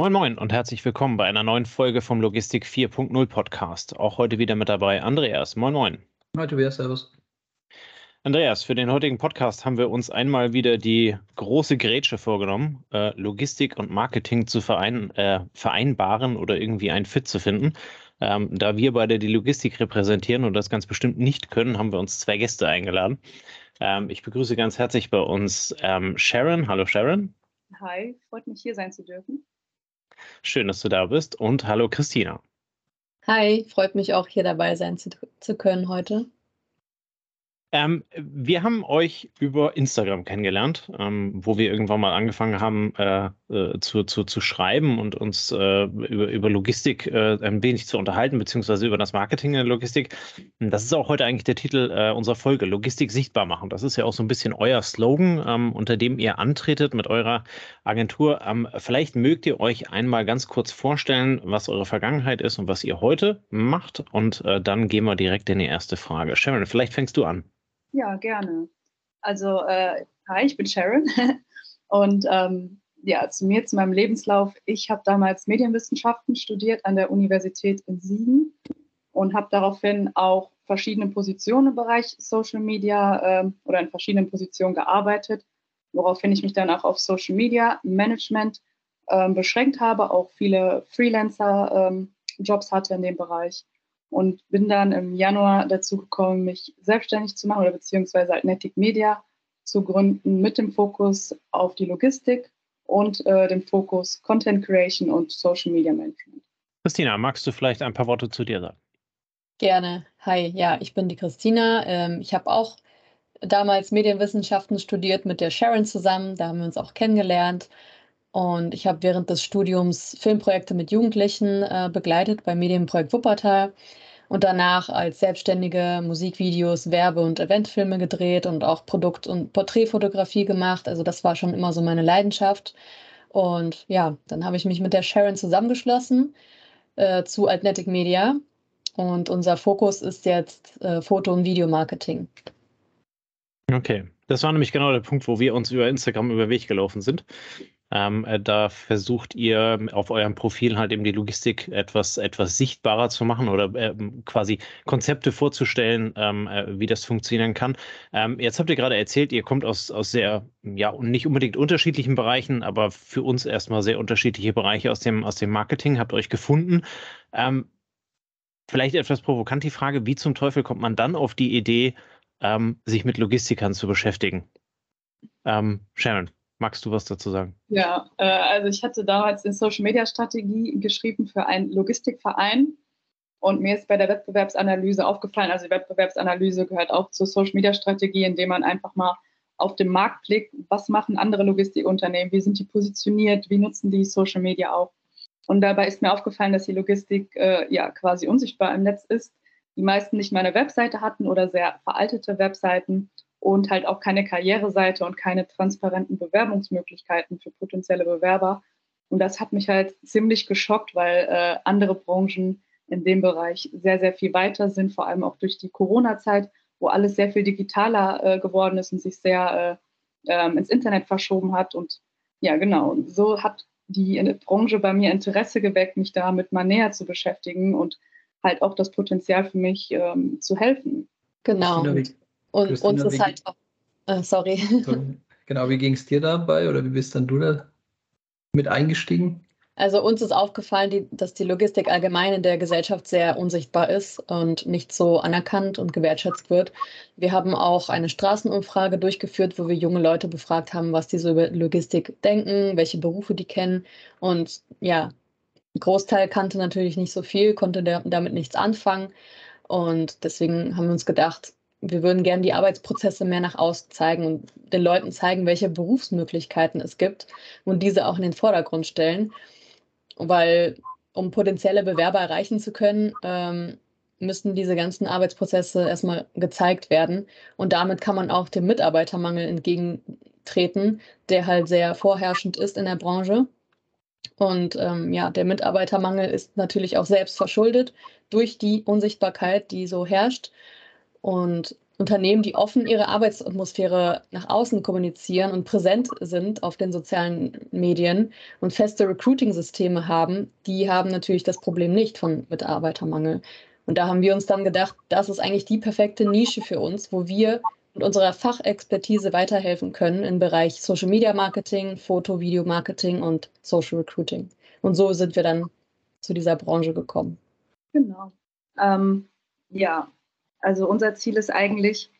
Moin Moin und herzlich willkommen bei einer neuen Folge vom Logistik 4.0 Podcast. Auch heute wieder mit dabei Andreas. Moin Moin. Hi Tobias, servus. Andreas, für den heutigen Podcast haben wir uns einmal wieder die große Grätsche vorgenommen, äh, Logistik und Marketing zu verein, äh, vereinbaren oder irgendwie ein Fit zu finden. Ähm, da wir beide die Logistik repräsentieren und das ganz bestimmt nicht können, haben wir uns zwei Gäste eingeladen. Ähm, ich begrüße ganz herzlich bei uns ähm, Sharon. Hallo Sharon. Hi, freut mich hier sein zu dürfen. Schön, dass du da bist. Und hallo Christina. Hi, freut mich auch hier dabei sein zu, zu können heute. Ähm, wir haben euch über Instagram kennengelernt, ähm, wo wir irgendwann mal angefangen haben äh, äh, zu, zu, zu schreiben und uns äh, über, über Logistik äh, ein wenig zu unterhalten, beziehungsweise über das Marketing in der Logistik. Das ist auch heute eigentlich der Titel äh, unserer Folge, Logistik sichtbar machen. Das ist ja auch so ein bisschen euer Slogan, ähm, unter dem ihr antretet mit eurer Agentur. Ähm, vielleicht mögt ihr euch einmal ganz kurz vorstellen, was eure Vergangenheit ist und was ihr heute macht. Und dann gehen wir direkt in die erste Frage. Sharon, vielleicht fängst du an. Ja, gerne. Also, äh, hi, ich bin Sharon. Und ähm, ja, zu mir, zu meinem Lebenslauf. Ich habe damals Medienwissenschaften studiert an der Universität in Siegen und habe daraufhin auch verschiedene Positionen im Bereich Social Media äh, oder in verschiedenen Positionen gearbeitet, woraufhin ich mich dann auch auf Social Media Management äh, beschränkt habe, auch viele Freelancer-Jobs ähm, hatte in dem Bereich und bin dann im Januar dazu gekommen, mich selbstständig zu machen oder beziehungsweise Altnetic Media zu gründen mit dem Fokus auf die Logistik und äh, dem Fokus Content Creation und Social Media Management. Christina, magst du vielleicht ein paar Worte zu dir sagen? Gerne. Hi, ja, ich bin die Christina. Ähm, ich habe auch damals Medienwissenschaften studiert mit der Sharon zusammen. Da haben wir uns auch kennengelernt. Und ich habe während des Studiums Filmprojekte mit Jugendlichen äh, begleitet beim Medienprojekt Wuppertal und danach als Selbstständige Musikvideos, Werbe- und Eventfilme gedreht und auch Produkt- und Porträtfotografie gemacht. Also das war schon immer so meine Leidenschaft. Und ja, dann habe ich mich mit der Sharon zusammengeschlossen äh, zu Altnetic Media. Und unser Fokus ist jetzt äh, Foto- und Videomarketing. Okay, das war nämlich genau der Punkt, wo wir uns über Instagram über Weg gelaufen sind. Ähm, äh, da versucht ihr auf eurem Profil halt eben die Logistik etwas, etwas sichtbarer zu machen oder äh, quasi Konzepte vorzustellen, ähm, äh, wie das funktionieren kann. Ähm, jetzt habt ihr gerade erzählt, ihr kommt aus, aus sehr, ja, nicht unbedingt unterschiedlichen Bereichen, aber für uns erstmal sehr unterschiedliche Bereiche aus dem, aus dem Marketing, habt euch gefunden. Ähm, vielleicht etwas provokant die Frage, wie zum Teufel kommt man dann auf die Idee, ähm, sich mit Logistikern zu beschäftigen? Ähm, Shannon. Magst du was dazu sagen? Ja, äh, also ich hatte damals eine Social Media Strategie geschrieben für einen Logistikverein und mir ist bei der Wettbewerbsanalyse aufgefallen, also die Wettbewerbsanalyse gehört auch zur Social Media Strategie, indem man einfach mal auf den Markt blickt, was machen andere Logistikunternehmen, wie sind die positioniert, wie nutzen die Social Media auch. Und dabei ist mir aufgefallen, dass die Logistik äh, ja quasi unsichtbar im Netz ist. Die meisten nicht mal eine Webseite hatten oder sehr veraltete Webseiten und halt auch keine Karriereseite und keine transparenten Bewerbungsmöglichkeiten für potenzielle Bewerber. Und das hat mich halt ziemlich geschockt, weil äh, andere Branchen in dem Bereich sehr, sehr viel weiter sind, vor allem auch durch die Corona-Zeit, wo alles sehr viel digitaler äh, geworden ist und sich sehr äh, ähm, ins Internet verschoben hat. Und ja, genau, so hat die Branche bei mir Interesse geweckt, mich damit mal näher zu beschäftigen und halt auch das Potenzial für mich ähm, zu helfen. Genau. Und Christina, uns ist halt auch, äh, sorry. Genau, wie ging es dir dabei oder wie bist dann du da mit eingestiegen? Also uns ist aufgefallen, die, dass die Logistik allgemein in der Gesellschaft sehr unsichtbar ist und nicht so anerkannt und gewertschätzt wird. Wir haben auch eine Straßenumfrage durchgeführt, wo wir junge Leute befragt haben, was die so über Logistik denken, welche Berufe die kennen. Und ja, ein Großteil kannte natürlich nicht so viel, konnte damit nichts anfangen. Und deswegen haben wir uns gedacht, wir würden gerne die Arbeitsprozesse mehr nach außen zeigen und den Leuten zeigen, welche Berufsmöglichkeiten es gibt und diese auch in den Vordergrund stellen. Weil um potenzielle Bewerber erreichen zu können, ähm, müssten diese ganzen Arbeitsprozesse erstmal gezeigt werden. Und damit kann man auch dem Mitarbeitermangel entgegentreten, der halt sehr vorherrschend ist in der Branche. Und ähm, ja, der Mitarbeitermangel ist natürlich auch selbst verschuldet durch die Unsichtbarkeit, die so herrscht. Und Unternehmen, die offen ihre Arbeitsatmosphäre nach außen kommunizieren und präsent sind auf den sozialen Medien und feste Recruiting-Systeme haben, die haben natürlich das Problem nicht von Mitarbeitermangel. Und da haben wir uns dann gedacht, das ist eigentlich die perfekte Nische für uns, wo wir mit unserer Fachexpertise weiterhelfen können im Bereich Social Media Marketing, Foto, Video Marketing und Social Recruiting. Und so sind wir dann zu dieser Branche gekommen. Genau. Ähm, ja, also unser Ziel ist eigentlich,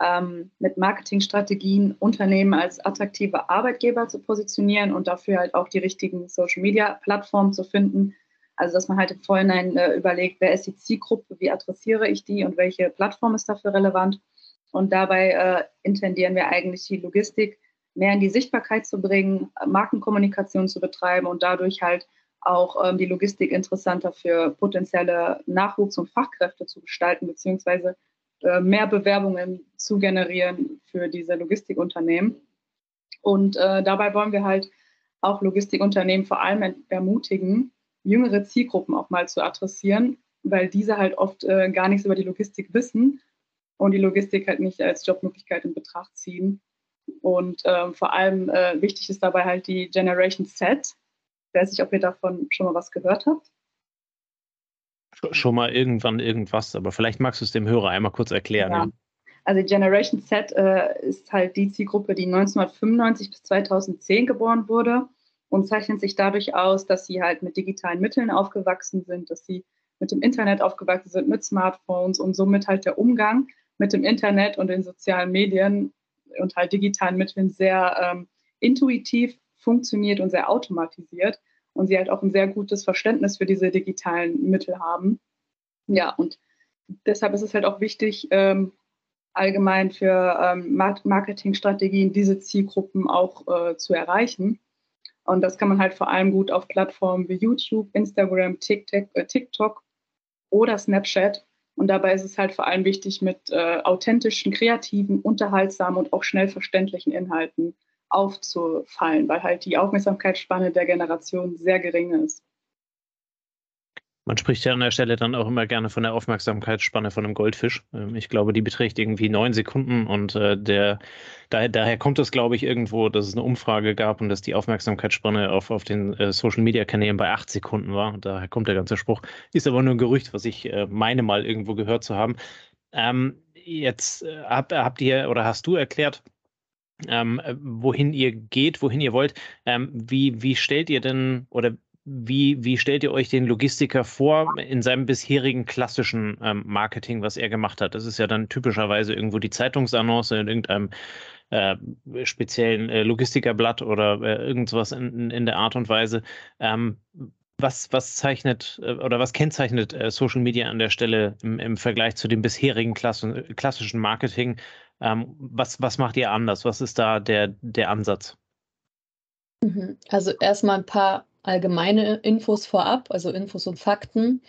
ähm, mit Marketingstrategien Unternehmen als attraktive Arbeitgeber zu positionieren und dafür halt auch die richtigen Social-Media-Plattformen zu finden. Also dass man halt im Vorhinein äh, überlegt, wer ist die Zielgruppe, wie adressiere ich die und welche Plattform ist dafür relevant. Und dabei äh, intendieren wir eigentlich die Logistik mehr in die Sichtbarkeit zu bringen, Markenkommunikation zu betreiben und dadurch halt auch ähm, die Logistik interessanter für potenzielle Nachwuchs- und Fachkräfte zu gestalten, beziehungsweise äh, mehr Bewerbungen zu generieren für diese Logistikunternehmen. Und äh, dabei wollen wir halt auch Logistikunternehmen vor allem ermutigen, jüngere Zielgruppen auch mal zu adressieren, weil diese halt oft äh, gar nichts über die Logistik wissen und die Logistik halt nicht als Jobmöglichkeit in Betracht ziehen. Und ähm, vor allem äh, wichtig ist dabei halt die Generation Z, ich weiß nicht, ob ihr davon schon mal was gehört habt. Schon mal irgendwann irgendwas, aber vielleicht magst du es dem Hörer einmal kurz erklären. Ja. Also Generation Z äh, ist halt die Zielgruppe, die 1995 bis 2010 geboren wurde und zeichnet sich dadurch aus, dass sie halt mit digitalen Mitteln aufgewachsen sind, dass sie mit dem Internet aufgewachsen sind, mit Smartphones und somit halt der Umgang mit dem Internet und den sozialen Medien und halt digitalen Mitteln sehr ähm, intuitiv funktioniert und sehr automatisiert und sie halt auch ein sehr gutes Verständnis für diese digitalen Mittel haben. Ja, und deshalb ist es halt auch wichtig, ähm, allgemein für ähm, Marketingstrategien diese Zielgruppen auch äh, zu erreichen. Und das kann man halt vor allem gut auf Plattformen wie YouTube, Instagram, TikTok, äh, oder Snapchat. Und dabei ist es halt vor allem wichtig, mit äh, authentischen, kreativen, unterhaltsamen und auch schnell verständlichen Inhalten aufzufallen, weil halt die Aufmerksamkeitsspanne der Generation sehr gering ist. Man spricht ja an der Stelle dann auch immer gerne von der Aufmerksamkeitsspanne von einem Goldfisch. Ähm, ich glaube, die beträgt irgendwie neun Sekunden und äh, der, daher, daher kommt es, glaube ich, irgendwo, dass es eine Umfrage gab und dass die Aufmerksamkeitsspanne auf, auf den äh, Social Media Kanälen bei acht Sekunden war. daher kommt der ganze Spruch. Ist aber nur ein Gerücht, was ich äh, meine mal irgendwo gehört zu haben. Ähm, jetzt äh, hab, habt ihr oder hast du erklärt, ähm, äh, wohin ihr geht, wohin ihr wollt. Ähm, wie, wie stellt ihr denn oder wie, wie stellt ihr euch den Logistiker vor in seinem bisherigen klassischen ähm, Marketing, was er gemacht hat? Das ist ja dann typischerweise irgendwo die Zeitungsannonce in irgendeinem äh, speziellen äh, Logistikerblatt oder äh, irgendwas in, in der Art und Weise. Ähm, was, was zeichnet äh, oder was kennzeichnet äh, Social Media an der Stelle im, im Vergleich zu dem bisherigen Klasse, klassischen Marketing? Ähm, was, was macht ihr anders? Was ist da der, der Ansatz? Mhm. Also erstmal ein paar allgemeine Infos vorab, also Infos und Fakten.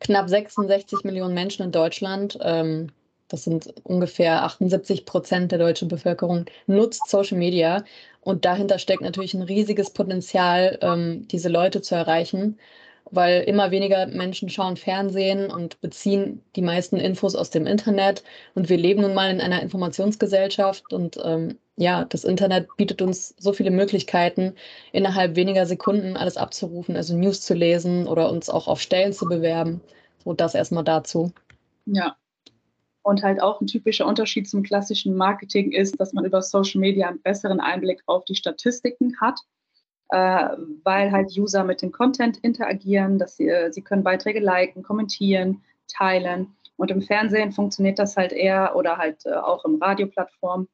Knapp 66 Millionen Menschen in Deutschland, ähm, das sind ungefähr 78 Prozent der deutschen Bevölkerung, nutzt Social Media. Und dahinter steckt natürlich ein riesiges Potenzial, ähm, diese Leute zu erreichen weil immer weniger Menschen schauen Fernsehen und beziehen die meisten Infos aus dem Internet. Und wir leben nun mal in einer Informationsgesellschaft und ähm, ja, das Internet bietet uns so viele Möglichkeiten, innerhalb weniger Sekunden alles abzurufen, also News zu lesen oder uns auch auf Stellen zu bewerben. So das erstmal dazu. Ja. Und halt auch ein typischer Unterschied zum klassischen Marketing ist, dass man über Social Media einen besseren Einblick auf die Statistiken hat weil halt User mit dem Content interagieren, dass sie, äh, sie können Beiträge liken, kommentieren, teilen. Und im Fernsehen funktioniert das halt eher oder halt äh, auch im Radioplattform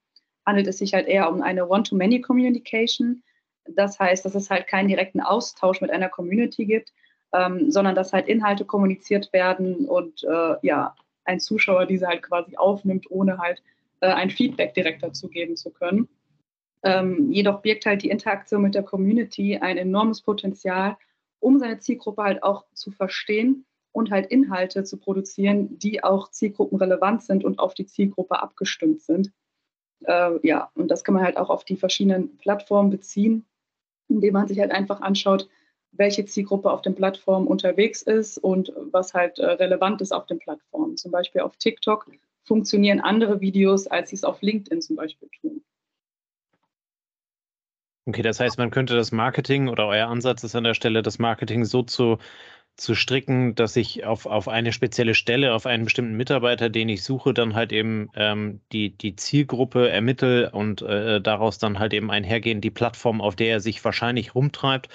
handelt es sich halt eher um eine One-to-Many-Communication. Das heißt, dass es halt keinen direkten Austausch mit einer Community gibt, ähm, sondern dass halt Inhalte kommuniziert werden und äh, ja, ein Zuschauer diese halt quasi aufnimmt, ohne halt äh, ein Feedback direkt dazu geben zu können. Ähm, jedoch birgt halt die Interaktion mit der Community ein enormes Potenzial, um seine Zielgruppe halt auch zu verstehen und halt Inhalte zu produzieren, die auch zielgruppenrelevant sind und auf die Zielgruppe abgestimmt sind. Äh, ja, und das kann man halt auch auf die verschiedenen Plattformen beziehen, indem man sich halt einfach anschaut, welche Zielgruppe auf den Plattformen unterwegs ist und was halt äh, relevant ist auf den Plattformen. Zum Beispiel auf TikTok funktionieren andere Videos, als sie es auf LinkedIn zum Beispiel tun. Okay, das heißt, man könnte das Marketing oder euer Ansatz ist an der Stelle, das Marketing so zu, zu stricken, dass ich auf, auf eine spezielle Stelle, auf einen bestimmten Mitarbeiter, den ich suche, dann halt eben ähm, die, die Zielgruppe ermittle und äh, daraus dann halt eben einhergehen, die Plattform, auf der er sich wahrscheinlich rumtreibt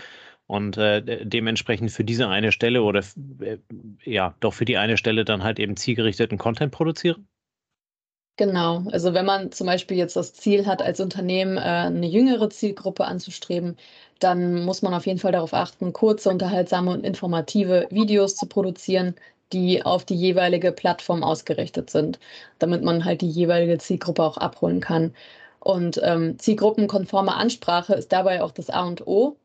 und äh, dementsprechend für diese eine Stelle oder äh, ja, doch für die eine Stelle dann halt eben zielgerichteten Content produzieren? Genau, also wenn man zum Beispiel jetzt das Ziel hat, als Unternehmen äh, eine jüngere Zielgruppe anzustreben, dann muss man auf jeden Fall darauf achten, kurze, unterhaltsame und informative Videos zu produzieren, die auf die jeweilige Plattform ausgerichtet sind, damit man halt die jeweilige Zielgruppe auch abholen kann. Und ähm, zielgruppenkonforme Ansprache ist dabei auch das A und O.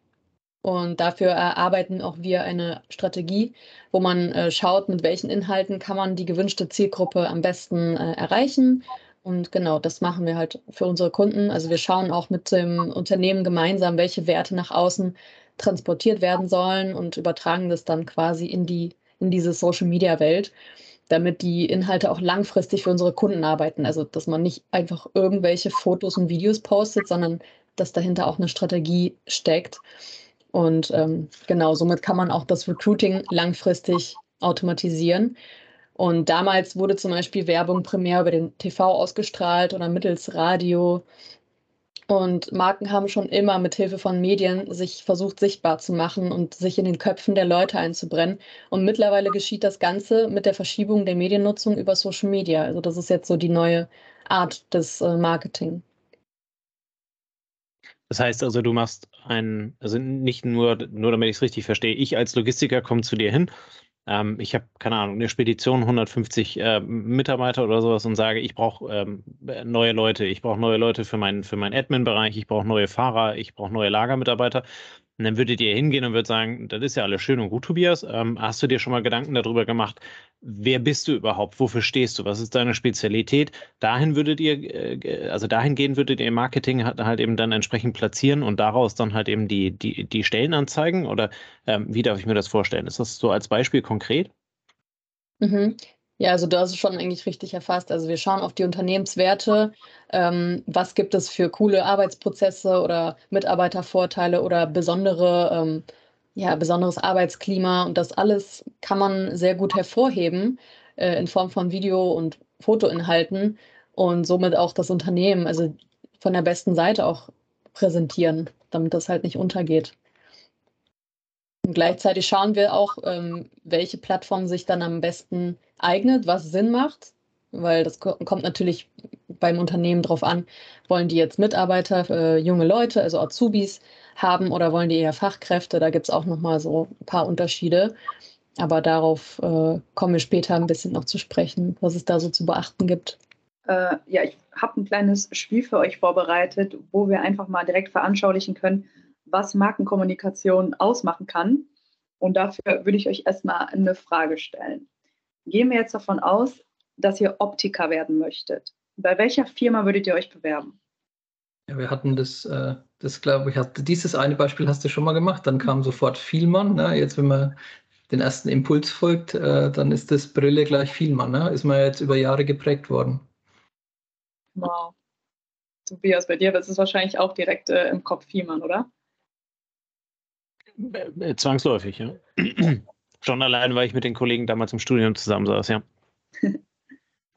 Und dafür erarbeiten auch wir eine Strategie, wo man äh, schaut, mit welchen Inhalten kann man die gewünschte Zielgruppe am besten äh, erreichen. Und genau, das machen wir halt für unsere Kunden. Also wir schauen auch mit dem Unternehmen gemeinsam, welche Werte nach außen transportiert werden sollen und übertragen das dann quasi in die in diese Social Media Welt, damit die Inhalte auch langfristig für unsere Kunden arbeiten. Also dass man nicht einfach irgendwelche Fotos und Videos postet, sondern dass dahinter auch eine Strategie steckt. Und ähm, genau, somit kann man auch das Recruiting langfristig automatisieren. Und damals wurde zum Beispiel Werbung primär über den TV ausgestrahlt oder mittels Radio. Und Marken haben schon immer mit Hilfe von Medien sich versucht, sichtbar zu machen und sich in den Köpfen der Leute einzubrennen. Und mittlerweile geschieht das Ganze mit der Verschiebung der Mediennutzung über Social Media. Also das ist jetzt so die neue Art des äh, Marketing. Das heißt also, du machst ein, also nicht nur, nur damit ich es richtig verstehe, ich als Logistiker komme zu dir hin. Ähm, ich habe, keine Ahnung, eine Spedition, 150 äh, Mitarbeiter oder sowas und sage, ich brauche ähm, neue Leute, ich brauche neue Leute für meinen für meinen Admin-Bereich, ich brauche neue Fahrer, ich brauche neue Lagermitarbeiter. Und dann würdet ihr hingehen und würdet sagen, das ist ja alles schön und gut, Tobias. Ähm, hast du dir schon mal Gedanken darüber gemacht, wer bist du überhaupt? Wofür stehst du? Was ist deine Spezialität? Dahin würdet ihr, äh, also dahingehend würdet ihr Marketing halt, halt, eben dann entsprechend platzieren und daraus dann halt eben die, die, die Stellen anzeigen? Oder ähm, wie darf ich mir das vorstellen? Ist das so als Beispiel konkret? Mhm. Ja, also du hast es schon eigentlich richtig erfasst. Also wir schauen auf die Unternehmenswerte. Ähm, was gibt es für coole Arbeitsprozesse oder Mitarbeitervorteile oder besondere, ähm, ja, besonderes Arbeitsklima? Und das alles kann man sehr gut hervorheben äh, in Form von Video- und Fotoinhalten und somit auch das Unternehmen, also von der besten Seite auch präsentieren, damit das halt nicht untergeht. Und gleichzeitig schauen wir auch, ähm, welche Plattform sich dann am besten eignet, was Sinn macht, weil das kommt natürlich beim Unternehmen drauf an, wollen die jetzt Mitarbeiter, äh, junge Leute, also Azubis haben oder wollen die eher Fachkräfte? Da gibt es auch nochmal so ein paar Unterschiede. Aber darauf äh, kommen wir später ein bisschen noch zu sprechen, was es da so zu beachten gibt. Äh, ja, ich habe ein kleines Spiel für euch vorbereitet, wo wir einfach mal direkt veranschaulichen können, was Markenkommunikation ausmachen kann. Und dafür würde ich euch erstmal eine Frage stellen. Gehen wir jetzt davon aus, dass ihr Optiker werden möchtet. Bei welcher Firma würdet ihr euch bewerben? Ja, wir hatten das, äh, das glaube ich, hatte, dieses eine Beispiel hast du schon mal gemacht. Dann kam sofort Vielmann. Ne? Jetzt, wenn man den ersten Impuls folgt, äh, dann ist das Brille gleich Vielmann. Ne? Ist man jetzt über Jahre geprägt worden. Wow. Tobias, bei dir das ist wahrscheinlich auch direkt äh, im Kopf Vielmann, oder? Äh, zwangsläufig, ja. Schon allein, weil ich mit den Kollegen damals im Studium zusammensaß, ja.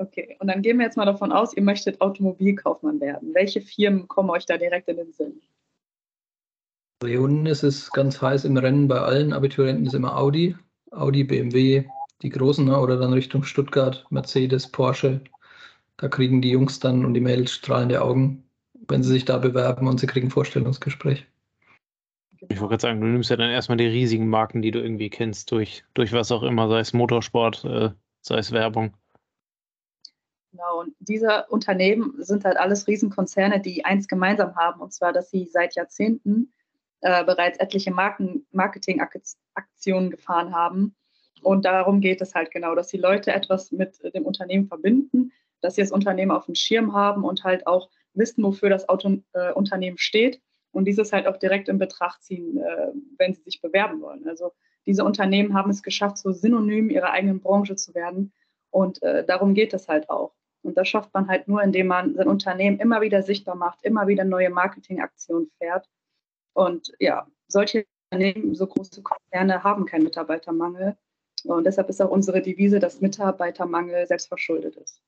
Okay, und dann gehen wir jetzt mal davon aus, ihr möchtet Automobilkaufmann werden. Welche Firmen kommen euch da direkt in den Sinn? Hier unten ist es ganz heiß im Rennen bei allen Abiturienten ist immer Audi. Audi, BMW, die großen, ne? oder dann Richtung Stuttgart, Mercedes, Porsche. Da kriegen die Jungs dann und die Mädels strahlende Augen, wenn sie sich da bewerben und sie kriegen ein Vorstellungsgespräch. Ich wollte gerade sagen, du nimmst ja dann erstmal die riesigen Marken, die du irgendwie kennst, durch, durch was auch immer, sei es Motorsport, äh, sei es Werbung. Genau, und diese Unternehmen sind halt alles Riesenkonzerne, die eins gemeinsam haben, und zwar, dass sie seit Jahrzehnten äh, bereits etliche Marketingaktionen gefahren haben. Und darum geht es halt genau, dass die Leute etwas mit dem Unternehmen verbinden, dass sie das Unternehmen auf dem Schirm haben und halt auch wissen, wofür das Auto, äh, Unternehmen steht und dieses halt auch direkt in Betracht ziehen, äh, wenn sie sich bewerben wollen. Also diese Unternehmen haben es geschafft, so synonym ihrer eigenen Branche zu werden. Und äh, darum geht es halt auch. Und das schafft man halt nur, indem man sein Unternehmen immer wieder sichtbar macht, immer wieder neue Marketingaktionen fährt. Und ja, solche Unternehmen, so große Konzerne, haben keinen Mitarbeitermangel. Und deshalb ist auch unsere Devise, dass Mitarbeitermangel selbstverschuldet ist.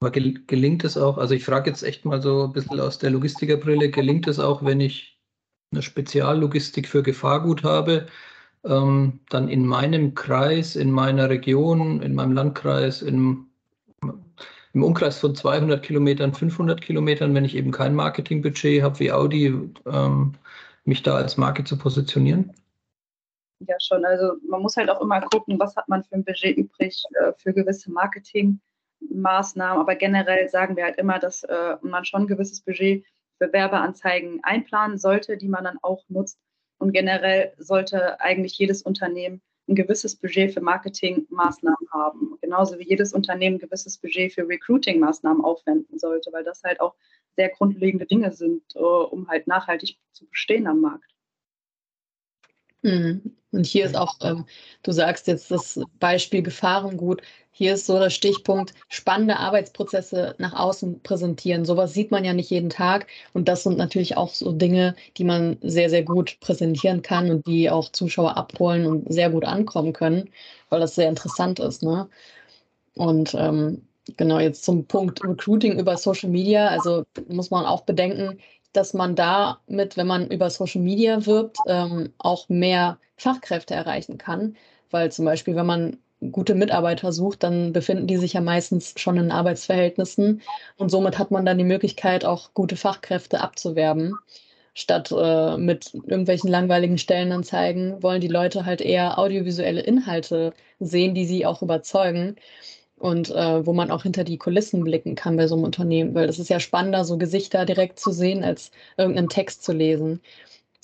Aber gelingt es auch, also ich frage jetzt echt mal so ein bisschen aus der Logistikerbrille, gelingt es auch, wenn ich eine Speziallogistik für Gefahrgut habe, ähm, dann in meinem Kreis, in meiner Region, in meinem Landkreis, in, im Umkreis von 200 Kilometern, 500 Kilometern, wenn ich eben kein Marketingbudget habe wie Audi, ähm, mich da als Marke zu positionieren? Ja, schon. Also man muss halt auch immer gucken, was hat man für ein Budget übrig äh, für gewisse Marketingmaßnahmen. Aber generell sagen wir halt immer, dass äh, man schon ein gewisses Budget für Werbeanzeigen einplanen sollte, die man dann auch nutzt. Und generell sollte eigentlich jedes Unternehmen ein gewisses Budget für Marketingmaßnahmen haben. Genauso wie jedes Unternehmen ein gewisses Budget für Recruiting-Maßnahmen aufwenden sollte, weil das halt auch sehr grundlegende Dinge sind, äh, um halt nachhaltig zu bestehen am Markt. Mhm. Und hier ist auch, ähm, du sagst jetzt das Beispiel Gefahrengut. Hier ist so der Stichpunkt, spannende Arbeitsprozesse nach außen präsentieren. Sowas sieht man ja nicht jeden Tag. Und das sind natürlich auch so Dinge, die man sehr, sehr gut präsentieren kann und die auch Zuschauer abholen und sehr gut ankommen können, weil das sehr interessant ist. Ne? Und ähm, genau jetzt zum Punkt Recruiting über Social Media. Also muss man auch bedenken, dass man damit, wenn man über Social Media wirbt, ähm, auch mehr Fachkräfte erreichen kann. Weil zum Beispiel, wenn man gute Mitarbeiter sucht, dann befinden die sich ja meistens schon in Arbeitsverhältnissen und somit hat man dann die Möglichkeit, auch gute Fachkräfte abzuwerben. Statt äh, mit irgendwelchen langweiligen Stellenanzeigen wollen die Leute halt eher audiovisuelle Inhalte sehen, die sie auch überzeugen und äh, wo man auch hinter die Kulissen blicken kann bei so einem Unternehmen, weil das ist ja spannender, so Gesichter direkt zu sehen, als irgendeinen Text zu lesen.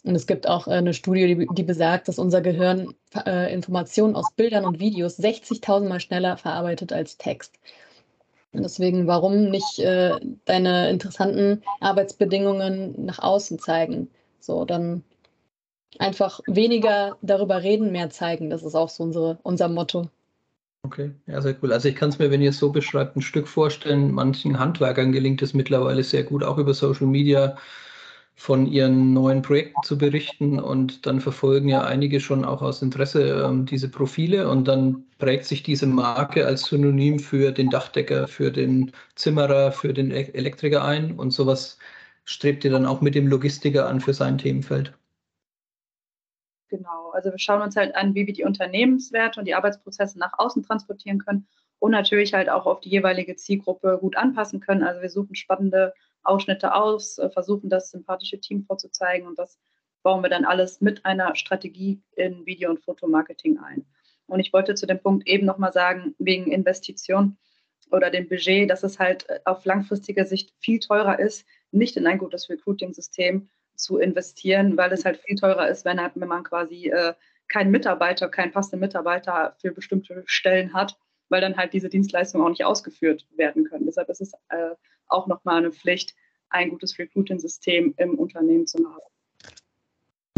Und es gibt auch äh, eine Studie, die, die, besagt, dass unser Gehirn äh, Informationen aus Bildern und Videos 60.000 Mal schneller verarbeitet als Text. Und deswegen, warum nicht äh, deine interessanten Arbeitsbedingungen nach außen zeigen? So, dann einfach weniger darüber reden, mehr zeigen. Das ist auch so unsere, unser Motto. Okay, ja, sehr cool. Also ich kann es mir, wenn ihr es so beschreibt, ein Stück vorstellen. Manchen Handwerkern gelingt es mittlerweile sehr gut, auch über Social Media von ihren neuen Projekten zu berichten. Und dann verfolgen ja einige schon auch aus Interesse ähm, diese Profile und dann prägt sich diese Marke als Synonym für den Dachdecker, für den Zimmerer, für den e-, Elektriker ein. Und sowas strebt ihr dann auch mit dem Logistiker an für sein Themenfeld. Genau, also wir schauen uns halt an, wie wir die Unternehmenswerte und die Arbeitsprozesse nach außen transportieren können und natürlich halt auch auf die jeweilige Zielgruppe gut anpassen können. Also wir suchen spannende Ausschnitte aus, äh, versuchen das sympathische Team vorzuzeigen und das bauen wir dann alles mit einer Strategie in Video- und Fotomarketing ein. Und ich wollte zu dem Punkt eben nochmal sagen, wegen Investition oder dem Budget, dass es halt äh, auf langfristiger Sicht viel teurer ist, nicht in ein gutes Recruiting-System zu investieren, weil es halt viel teurer ist, wenn, wenn man quasi äh, keinen Mitarbeiter, keinen passenden Mitarbeiter für bestimmte Stellen hat, weil dann halt diese Dienstleistungen auch nicht ausgeführt werden können. Deshalb ist es äh, auch nochmal eine Pflicht, ein gutes Recruiting-System im Unternehmen zu haben.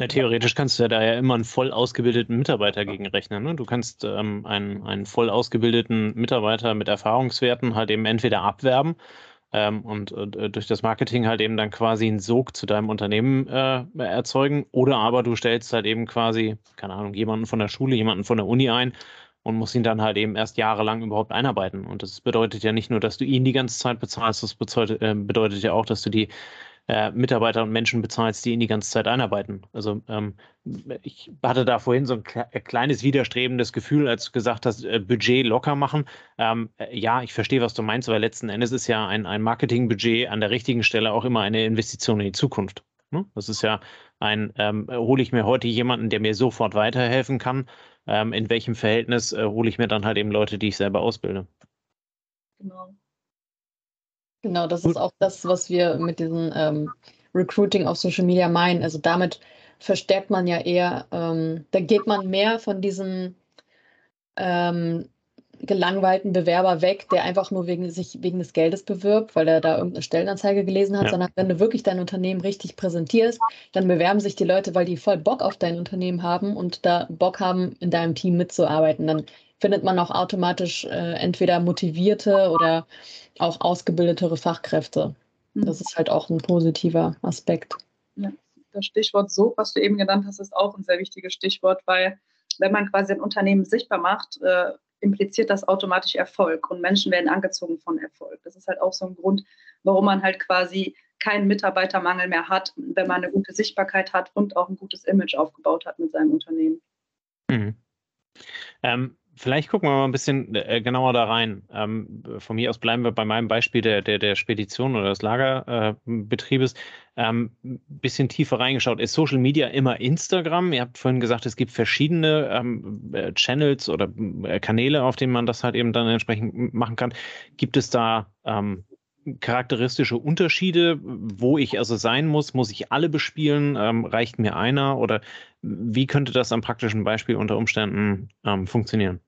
Ja, theoretisch kannst du ja da ja immer einen voll ausgebildeten Mitarbeiter gegenrechnen. Ne? Du kannst ähm, einen, einen voll ausgebildeten Mitarbeiter mit Erfahrungswerten halt eben entweder abwerben ähm, und äh, durch das Marketing halt eben dann quasi einen Sog zu deinem Unternehmen äh, erzeugen. Oder aber du stellst halt eben quasi, keine Ahnung, jemanden von der Schule, jemanden von der Uni ein und musst ihn dann halt eben erst jahrelang überhaupt einarbeiten. Und das bedeutet ja nicht nur, dass du ihn die ganze Zeit bezahlst, das bedeutet, äh, bedeutet ja auch, dass du die äh, Mitarbeiter und Menschen bezahlst, die ihn die ganze Zeit einarbeiten. Also ähm, ich hatte da vorhin so ein äh, kleines widerstrebendes Gefühl, als du gesagt hast, äh, Budget locker machen. Ähm, äh, ja, ich verstehe, was du meinst, weil letzten Endes ist ja ein, ein Marketingbudget an der richtigen Stelle auch immer eine Investition in die Zukunft. Ne? Das ist ja ein, ähm, hole ich mir heute jemanden, der mir sofort weiterhelfen kann, ähm, in welchem Verhältnis hole ich mir dann halt eben Leute, die ich selber ausbilde. Genau. Genau, das ist auch das, was wir mit diesem ähm, Recruiting auf Social Media meinen. Also damit verstärkt man ja eher, ähm, da geht man mehr von diesem ähm, gelangweilten Bewerber weg, der einfach nur wegen, sich wegen des Geldes bewirbt, weil er da irgendeine Stellenanzeige gelesen hat, ja. sondern wenn du wirklich dein Unternehmen richtig präsentierst, dann bewerben sich die Leute, weil die voll Bock auf dein Unternehmen haben und da Bock haben, in deinem Team mitzuarbeiten. Dann findet man auch automatisch äh, entweder motivierte oder auch ausgebildetere Fachkräfte. Mhm. Das ist halt auch ein positiver Aspekt. Ja, das Stichwort so, was du eben genannt hast, ist auch ein sehr wichtiges Stichwort, weil wenn man quasi ein Unternehmen sichtbar macht, äh, impliziert das automatisch Erfolg und Menschen werden angezogen von Erfolg. Das ist halt auch so ein Grund, warum man halt quasi keinen Mitarbeitermangel mehr hat, wenn man eine gute Sichtbarkeit hat und auch ein gutes Image aufgebaut hat mit seinem Unternehmen. Mhm. Ähm, Vielleicht gucken wir mal ein bisschen äh, genauer da rein. Ähm, von mir aus bleiben wir bei meinem Beispiel der, der, der Spedition oder des Lagerbetriebes. Äh, ähm, bisschen tiefer reingeschaut. Ist Social Media immer Instagram? Ihr habt vorhin gesagt, es gibt verschiedene ähm, äh, Channels oder äh, Kanäle, auf denen man das halt eben dann entsprechend machen kann. Gibt es da ähm, charakteristische Unterschiede, wo ich also sein muss? Muss ich alle bespielen? Ähm, reicht mir einer? Oder wie könnte das am praktischen Beispiel unter Umständen ähm, funktionieren?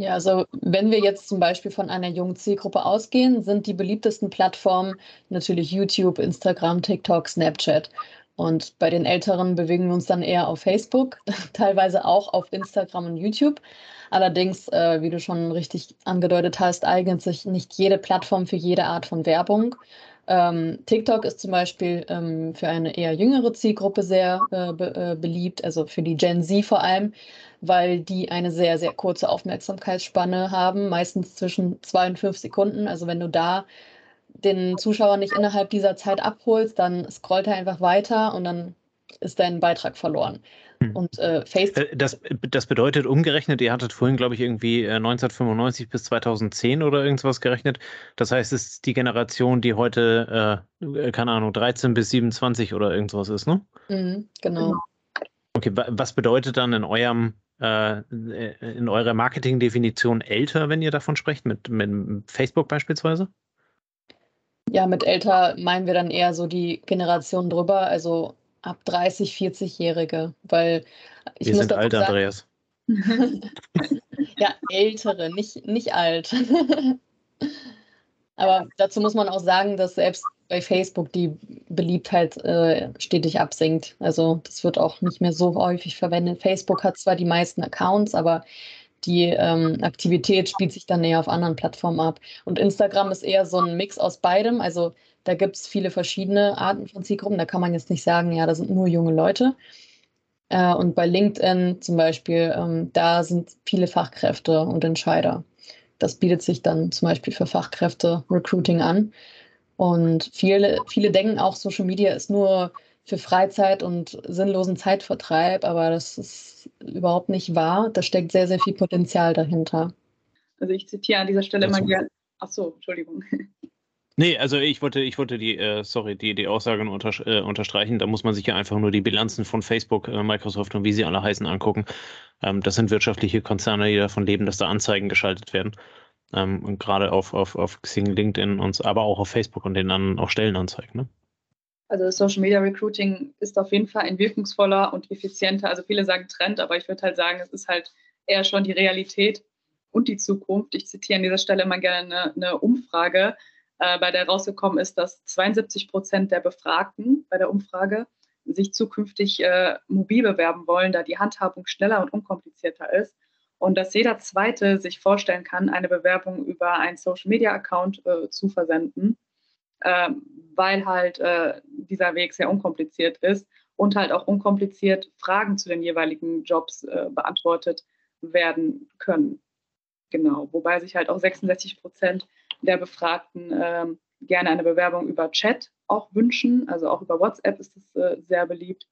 Ja, also wenn wir jetzt zum Beispiel von einer jungen Zielgruppe ausgehen, sind die beliebtesten Plattformen natürlich YouTube, Instagram, TikTok, Snapchat. Und bei den Älteren bewegen wir uns dann eher auf Facebook, teilweise auch auf Instagram und YouTube. Allerdings, äh, wie du schon richtig angedeutet hast, eignet sich nicht jede Plattform für jede Art von Werbung. Ähm, TikTok ist zum Beispiel ähm, für eine eher jüngere Zielgruppe sehr äh, be äh, beliebt, also für die Gen Z vor allem, weil die eine sehr, sehr kurze Aufmerksamkeitsspanne haben, meistens zwischen zwei und fünf Sekunden. Also wenn du da den Zuschauer nicht innerhalb dieser Zeit abholst, dann scrollt er einfach weiter und dann ist dein Beitrag verloren. Hm. Und äh, Facebook. Äh, das, das bedeutet umgerechnet, ihr hattet vorhin, glaube ich, irgendwie 1995 äh, bis 2010 oder irgendwas gerechnet. Das heißt, es ist die Generation, die heute, äh, keine Ahnung, 13 bis 27 oder irgendwas ist, ne? Mhm, genau. Okay, was bedeutet dann in eurem äh, in eurer Marketingdefinition älter, wenn ihr davon sprecht, mit, mit Facebook beispielsweise? Ja, mit älter meinen wir dann eher so die Generation drüber, also ab 30, 40-Jährige, weil ich Wir muss sind alt, sagen, Andreas. ja, ältere, nicht, nicht alt. Aber dazu muss man auch sagen, dass selbst bei Facebook die Beliebtheit äh, stetig absinkt. Also das wird auch nicht mehr so häufig verwendet. Facebook hat zwar die meisten Accounts, aber die ähm, Aktivität spielt sich dann eher auf anderen Plattformen ab. Und Instagram ist eher so ein Mix aus beidem. Also da gibt es viele verschiedene Arten von Zielgruppen. Da kann man jetzt nicht sagen, ja, da sind nur junge Leute. Äh, und bei LinkedIn zum Beispiel, ähm, da sind viele Fachkräfte und Entscheider. Das bietet sich dann zum Beispiel für Fachkräfte Recruiting an. Und viele, viele denken auch, Social Media ist nur für Freizeit und sinnlosen Zeitvertreib, aber das ist überhaupt nicht wahr. Da steckt sehr, sehr viel Potenzial dahinter. Also ich zitiere an dieser Stelle mal gerne. Ach so, Entschuldigung. Nee, also ich wollte, ich wollte die, äh, sorry, die, die Aussage unter, äh, unterstreichen. Da muss man sich ja einfach nur die Bilanzen von Facebook, äh, Microsoft und wie sie alle heißen angucken. Ähm, das sind wirtschaftliche Konzerne, die davon leben, dass da Anzeigen geschaltet werden. Ähm, und gerade auf, auf, auf Xing, LinkedIn und aber auch auf Facebook und denen dann auch Stellenanzeigen. Ne? Also Social Media Recruiting ist auf jeden Fall ein wirkungsvoller und effizienter, also viele sagen Trend, aber ich würde halt sagen, es ist halt eher schon die Realität und die Zukunft. Ich zitiere an dieser Stelle mal gerne eine, eine Umfrage, äh, bei der rausgekommen ist, dass 72 Prozent der Befragten bei der Umfrage sich zukünftig äh, mobil bewerben wollen, da die Handhabung schneller und unkomplizierter ist. Und dass jeder Zweite sich vorstellen kann, eine Bewerbung über einen Social-Media-Account äh, zu versenden, äh, weil halt äh, dieser Weg sehr unkompliziert ist und halt auch unkompliziert Fragen zu den jeweiligen Jobs äh, beantwortet werden können. Genau, wobei sich halt auch 66 Prozent der Befragten äh, gerne eine Bewerbung über Chat auch wünschen. Also auch über WhatsApp ist es äh, sehr beliebt.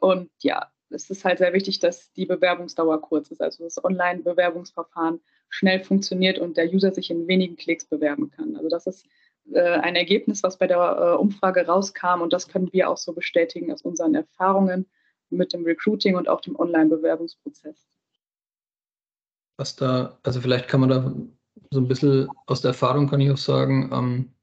Und ja, es ist halt sehr wichtig, dass die Bewerbungsdauer kurz ist, also das Online-Bewerbungsverfahren schnell funktioniert und der User sich in wenigen Klicks bewerben kann. Also das ist äh, ein Ergebnis, was bei der äh, Umfrage rauskam und das können wir auch so bestätigen aus unseren Erfahrungen mit dem Recruiting und auch dem Online-Bewerbungsprozess. Was da, also vielleicht kann man da so ein bisschen aus der Erfahrung kann ich auch sagen, ähm,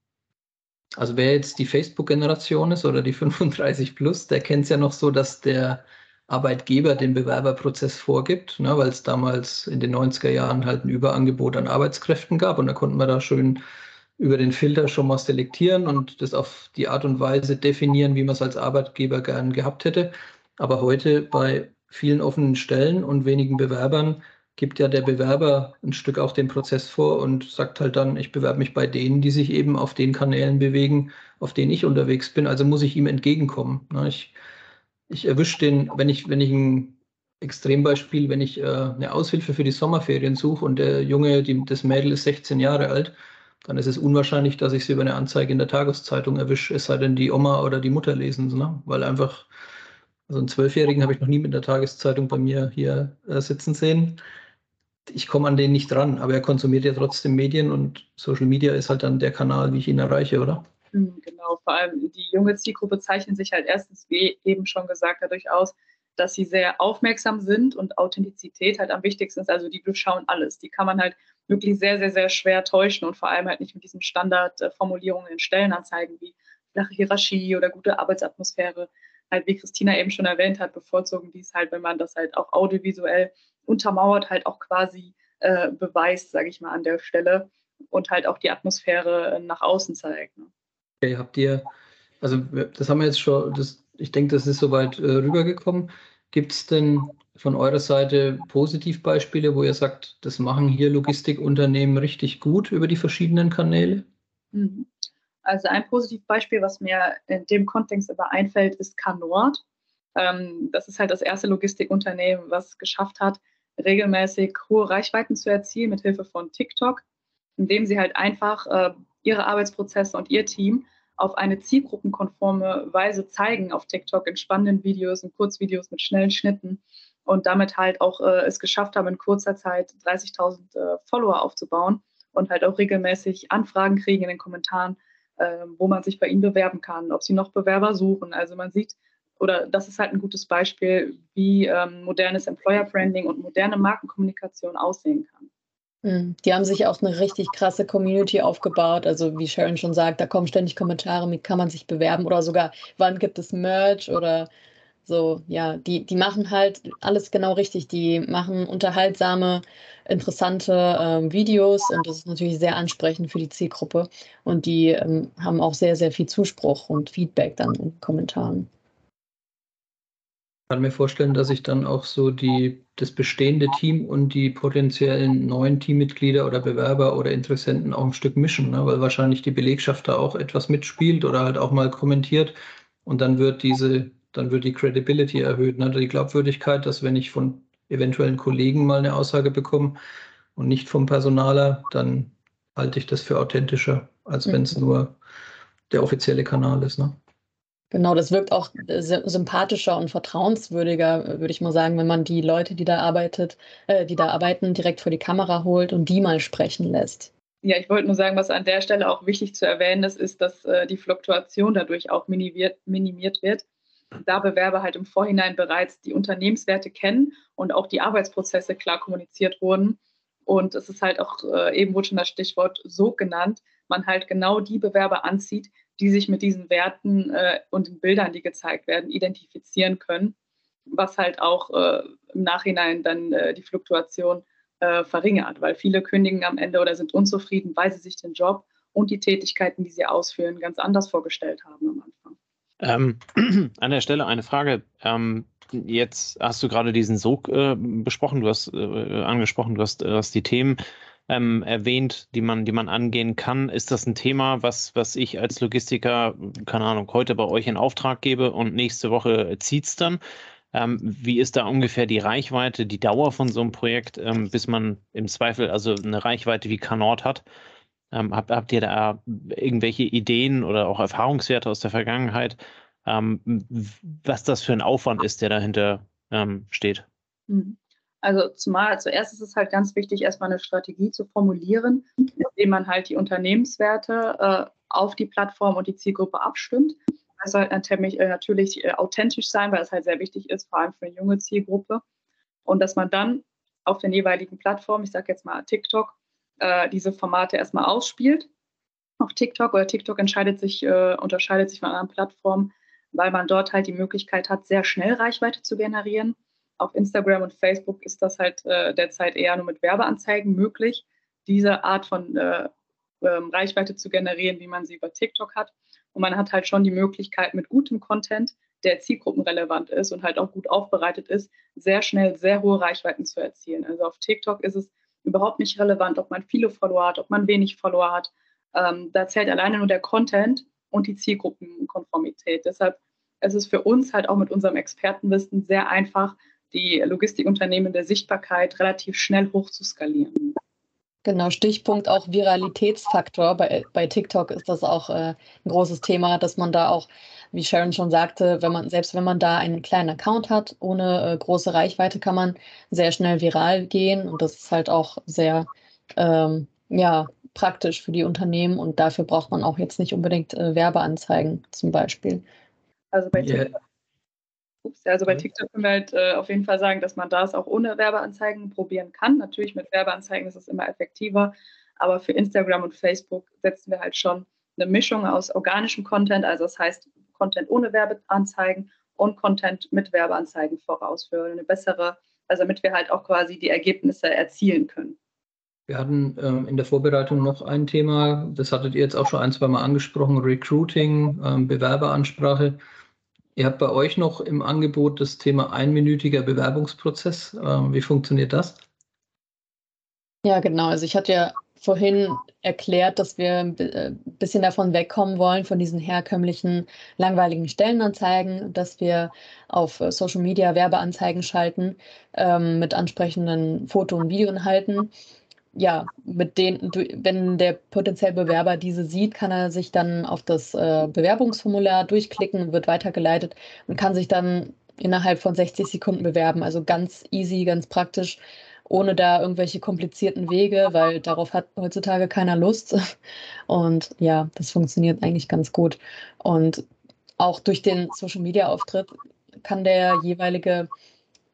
also wer jetzt die Facebook-Generation ist oder die 35 plus, der kennt es ja noch so, dass der Arbeitgeber den Bewerberprozess vorgibt, ne, weil es damals in den 90er Jahren halt ein Überangebot an Arbeitskräften gab und da konnten wir da schön über den Filter schon mal selektieren und das auf die Art und Weise definieren, wie man es als Arbeitgeber gern gehabt hätte. Aber heute bei vielen offenen Stellen und wenigen Bewerbern gibt ja der Bewerber ein Stück auch den Prozess vor und sagt halt dann, ich bewerbe mich bei denen, die sich eben auf den Kanälen bewegen, auf denen ich unterwegs bin. Also muss ich ihm entgegenkommen. Ne? Ich, ich erwische den, wenn ich, wenn ich ein Extrembeispiel, wenn ich äh, eine Aushilfe für die Sommerferien suche und der Junge, die, das Mädel ist 16 Jahre alt, dann ist es unwahrscheinlich, dass ich sie über eine Anzeige in der Tageszeitung erwische, es sei denn, die Oma oder die Mutter lesen es, ne? weil einfach, also einen Zwölfjährigen habe ich noch nie mit der Tageszeitung bei mir hier äh, sitzen sehen ich komme an den nicht dran, aber er konsumiert ja trotzdem Medien und Social Media ist halt dann der Kanal, wie ich ihn erreiche, oder? Hm, genau, vor allem die junge Zielgruppe zeichnet sich halt erstens, wie eben schon gesagt, dadurch aus, dass sie sehr aufmerksam sind und Authentizität halt am wichtigsten ist. Also die durchschauen alles. Die kann man halt wirklich sehr, sehr, sehr schwer täuschen und vor allem halt nicht mit diesen Standardformulierungen in Stellenanzeigen wie flache Hierarchie oder gute Arbeitsatmosphäre. Halt, wie Christina eben schon erwähnt hat, bevorzugen die es halt, wenn man das halt auch audiovisuell untermauert halt auch quasi äh, beweist, sage ich mal, an der Stelle und halt auch die Atmosphäre nach außen zeigt. Ne? Okay, habt ihr, also das haben wir jetzt schon, das, ich denke, das ist soweit äh, rübergekommen. Gibt es denn von eurer Seite Positivbeispiele, wo ihr sagt, das machen hier Logistikunternehmen richtig gut über die verschiedenen Kanäle? Mhm. Also ein Positivbeispiel, was mir in dem Kontext aber einfällt, ist Canord. Ähm, das ist halt das erste Logistikunternehmen, was geschafft hat, regelmäßig hohe Reichweiten zu erzielen mit Hilfe von TikTok, indem sie halt einfach äh, ihre Arbeitsprozesse und ihr Team auf eine zielgruppenkonforme Weise zeigen auf TikTok in spannenden Videos, in Kurzvideos mit schnellen Schnitten und damit halt auch äh, es geschafft haben, in kurzer Zeit 30.000 äh, Follower aufzubauen und halt auch regelmäßig Anfragen kriegen in den Kommentaren, äh, wo man sich bei ihnen bewerben kann, ob sie noch Bewerber suchen. Also man sieht, oder das ist halt ein gutes Beispiel, wie ähm, modernes Employer Branding und moderne Markenkommunikation aussehen kann. Hm, die haben sich auch eine richtig krasse Community aufgebaut. Also wie Sharon schon sagt, da kommen ständig Kommentare, wie kann man sich bewerben oder sogar, wann gibt es Merch oder so. Ja, die, die machen halt alles genau richtig. Die machen unterhaltsame, interessante ähm, Videos und das ist natürlich sehr ansprechend für die Zielgruppe. Und die ähm, haben auch sehr, sehr viel Zuspruch und Feedback dann in Kommentaren kann mir vorstellen, dass sich dann auch so die, das bestehende Team und die potenziellen neuen Teammitglieder oder Bewerber oder Interessenten auch ein Stück mischen, ne? weil wahrscheinlich die Belegschaft da auch etwas mitspielt oder halt auch mal kommentiert und dann wird diese, dann wird die Credibility erhöht, ne? die Glaubwürdigkeit, dass wenn ich von eventuellen Kollegen mal eine Aussage bekomme und nicht vom Personaler, dann halte ich das für authentischer, als wenn es mhm. nur der offizielle Kanal ist. Ne? Genau, das wirkt auch äh, sympathischer und vertrauenswürdiger, würde ich mal sagen, wenn man die Leute, die da arbeitet, äh, die da arbeiten, direkt vor die Kamera holt und die mal sprechen lässt. Ja, ich wollte nur sagen, was an der Stelle auch wichtig zu erwähnen ist, ist, dass äh, die Fluktuation dadurch auch minimiert, minimiert wird, da Bewerber halt im Vorhinein bereits die Unternehmenswerte kennen und auch die Arbeitsprozesse klar kommuniziert wurden. Und es ist halt auch, äh, eben wurde schon das Stichwort so genannt, man halt genau die Bewerber anzieht, die sich mit diesen Werten äh, und den Bildern, die gezeigt werden, identifizieren können, was halt auch äh, im Nachhinein dann äh, die Fluktuation äh, verringert, weil viele kündigen am Ende oder sind unzufrieden, weil sie sich den Job und die Tätigkeiten, die sie ausführen, ganz anders vorgestellt haben am Anfang. Ähm, an der Stelle eine Frage. Ähm, jetzt hast du gerade diesen Sog äh, besprochen, du hast äh, angesprochen, du hast, hast die Themen ähm, erwähnt, die man, die man angehen kann. Ist das ein Thema, was, was ich als Logistiker, keine Ahnung, heute bei euch in Auftrag gebe und nächste Woche zieht es dann? Ähm, wie ist da ungefähr die Reichweite, die Dauer von so einem Projekt, ähm, bis man im Zweifel also eine Reichweite wie Canord hat? Ähm, habt, habt ihr da irgendwelche Ideen oder auch Erfahrungswerte aus der Vergangenheit, ähm, was das für ein Aufwand ist, der dahinter ähm, steht? Mhm. Also zumal zuerst ist es halt ganz wichtig, erstmal eine Strategie zu formulieren, indem man halt die Unternehmenswerte äh, auf die Plattform und die Zielgruppe abstimmt. Das soll natürlich, äh, natürlich äh, authentisch sein, weil es halt sehr wichtig ist, vor allem für eine junge Zielgruppe. Und dass man dann auf den jeweiligen Plattformen, ich sage jetzt mal TikTok, äh, diese Formate erstmal ausspielt. Auf TikTok oder TikTok entscheidet sich, äh, unterscheidet sich von anderen Plattformen weil man dort halt die Möglichkeit hat, sehr schnell Reichweite zu generieren. Auf Instagram und Facebook ist das halt äh, derzeit eher nur mit Werbeanzeigen möglich, diese Art von äh, ähm, Reichweite zu generieren, wie man sie über TikTok hat. Und man hat halt schon die Möglichkeit, mit gutem Content, der zielgruppenrelevant ist und halt auch gut aufbereitet ist, sehr schnell sehr hohe Reichweiten zu erzielen. Also auf TikTok ist es überhaupt nicht relevant, ob man viele Follower hat, ob man wenig Follower hat. Ähm, da zählt alleine nur der Content und die Zielgruppenkonformität. Deshalb ist es für uns halt auch mit unserem Expertenwissen sehr einfach, die Logistikunternehmen der Sichtbarkeit relativ schnell hoch zu skalieren. Genau, Stichpunkt auch Viralitätsfaktor. Bei, bei TikTok ist das auch äh, ein großes Thema, dass man da auch, wie Sharon schon sagte, wenn man, selbst wenn man da einen kleinen Account hat, ohne äh, große Reichweite, kann man sehr schnell viral gehen. Und das ist halt auch sehr ähm, ja, praktisch für die Unternehmen und dafür braucht man auch jetzt nicht unbedingt äh, Werbeanzeigen zum Beispiel. Also bei TikTok yeah. Ups, also bei mhm. TikTok können wir halt äh, auf jeden Fall sagen, dass man das auch ohne Werbeanzeigen probieren kann. Natürlich mit Werbeanzeigen ist es immer effektiver, aber für Instagram und Facebook setzen wir halt schon eine Mischung aus organischem Content, also das heißt Content ohne Werbeanzeigen und Content mit Werbeanzeigen voraus für eine bessere, also damit wir halt auch quasi die Ergebnisse erzielen können. Wir hatten ähm, in der Vorbereitung noch ein Thema, das hattet ihr jetzt auch schon ein, zwei Mal angesprochen, Recruiting, ähm, Bewerberansprache. Ihr habt bei euch noch im Angebot das Thema einminütiger Bewerbungsprozess. Ähm, wie funktioniert das? Ja, genau. Also ich hatte ja vorhin erklärt, dass wir ein äh, bisschen davon wegkommen wollen, von diesen herkömmlichen, langweiligen Stellenanzeigen, dass wir auf Social Media Werbeanzeigen schalten ähm, mit ansprechenden Foto- und Videoinhalten ja, mit denen, wenn der potenzielle Bewerber diese sieht, kann er sich dann auf das äh, Bewerbungsformular durchklicken, wird weitergeleitet und kann sich dann innerhalb von 60 Sekunden bewerben. Also ganz easy, ganz praktisch, ohne da irgendwelche komplizierten Wege, weil darauf hat heutzutage keiner Lust. Und ja, das funktioniert eigentlich ganz gut. Und auch durch den Social-Media-Auftritt kann der jeweilige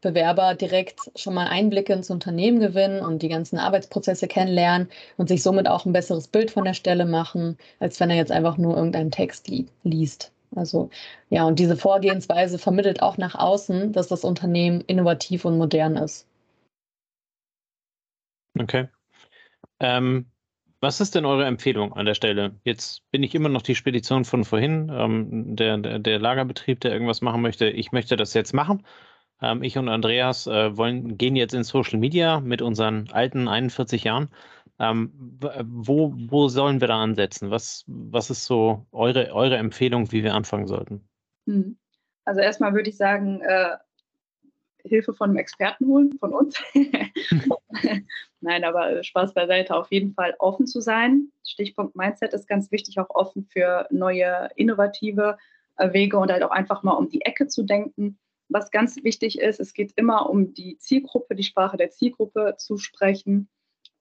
Bewerber direkt schon mal Einblicke ins Unternehmen gewinnen und die ganzen Arbeitsprozesse kennenlernen und sich somit auch ein besseres Bild von der Stelle machen, als wenn er jetzt einfach nur irgendeinen Text li liest. Also ja, und diese Vorgehensweise vermittelt auch nach außen, dass das Unternehmen innovativ und modern ist. Okay. Ähm, was ist denn eure Empfehlung an der Stelle? Jetzt bin ich immer noch die Spedition von vorhin, ähm, der, der, der Lagerbetrieb, der irgendwas machen möchte. Ich möchte das jetzt machen ähm, ich und Andreas äh, wollen, gehen jetzt in Social Media mit unseren alten 41 Jahren. Ähm, wo, wo sollen wir da ansetzen? Was, was ist so eure, eure Empfehlung, wie wir anfangen sollten? Hm. Also erstmal würde ich sagen, äh, Hilfe von einem Experten holen, von uns. Nein, aber äh, Spaß beiseite, auf jeden Fall offen zu sein. Stichpunkt Mindset ist ganz wichtig, auch offen für neue, innovative äh, Wege und halt auch einfach mal um die Ecke zu denken was ganz wichtig ist, es geht immer um die Zielgruppe, die Sprache der Zielgruppe zu sprechen.